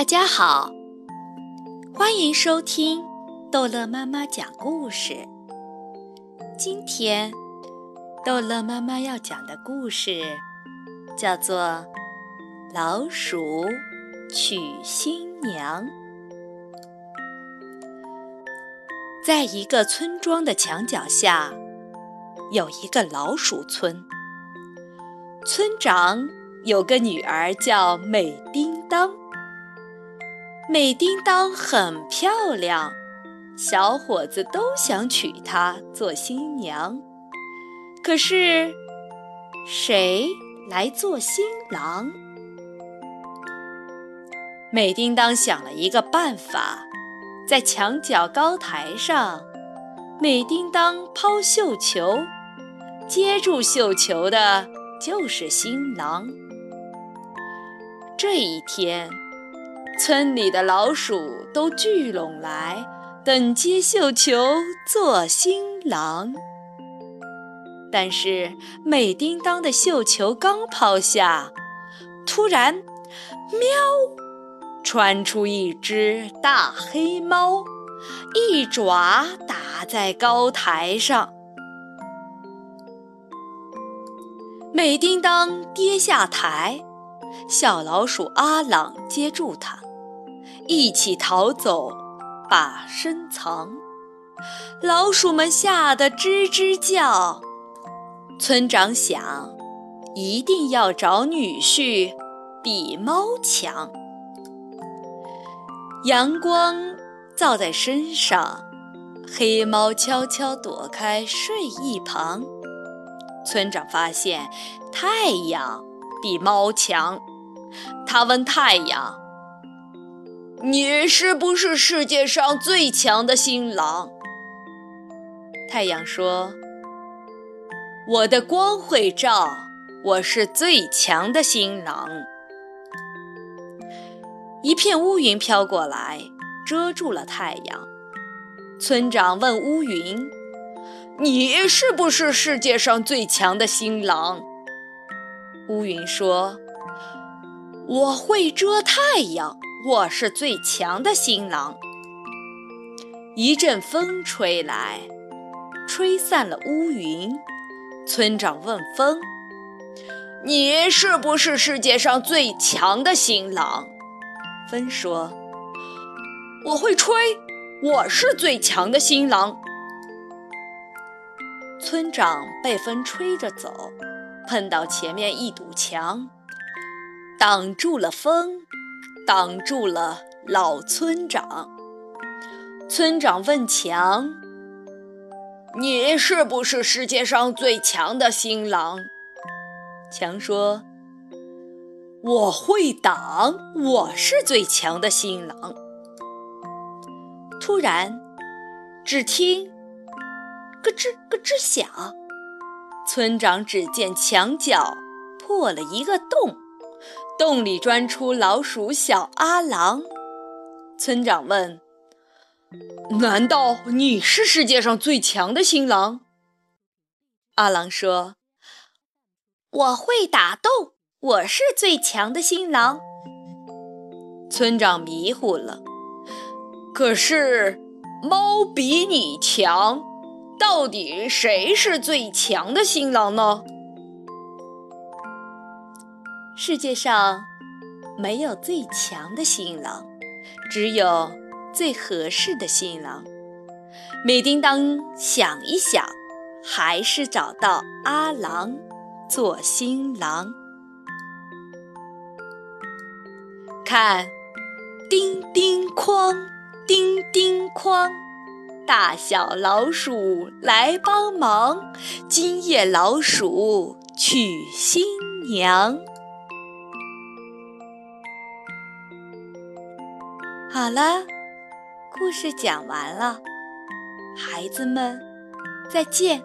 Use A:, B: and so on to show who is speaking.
A: 大家好，欢迎收听逗乐妈妈讲故事。今天，逗乐妈妈要讲的故事叫做《老鼠娶新娘》。在一个村庄的墙角下，有一个老鼠村。村长有个女儿叫美叮当。美叮当很漂亮，小伙子都想娶她做新娘。可是，谁来做新郎？美叮当想了一个办法，在墙角高台上，美叮当抛绣球，接住绣球的就是新郎。这一天。村里的老鼠都聚拢来，等接绣球做新郎。但是美叮当的绣球刚抛下，突然，喵，窜出一只大黑猫，一爪打在高台上。美叮当跌下台，小老鼠阿朗接住它。一起逃走，把身藏。老鼠们吓得吱吱叫。村长想，一定要找女婿比猫强。阳光照在身上，黑猫悄悄躲开睡一旁。村长发现太阳比猫强，他问太阳。你是不是世界上最强的新郎？太阳说：“我的光会照，我是最强的新郎。”一片乌云飘过来，遮住了太阳。村长问乌云：“你是不是世界上最强的新郎？”乌云说：“我会遮太阳。”我是最强的新郎。一阵风吹来，吹散了乌云。村长问风：“你是不是世界上最强的新郎？”风说：“我会吹，我是最强的新郎。”村长被风吹着走，碰到前面一堵墙，挡住了风。挡住了老村长。村长问墙：“你是不是世界上最强的新郎？”墙说：“我会挡，我是最强的新郎。”突然，只听“咯吱咯吱”响，村长只见墙角破了一个洞。洞里钻出老鼠小阿郎，村长问：“难道你是世界上最强的新郎？”阿郎说：“我会打洞，我是最强的新郎。”村长迷糊了，可是猫比你强，到底谁是最强的新郎呢？世界上没有最强的新郎，只有最合适的新郎。美叮当想一想，还是找到阿郎做新郎。看，叮叮哐，叮叮哐，大小老鼠来帮忙，今夜老鼠娶新娘。好了，故事讲完了，孩子们，再见。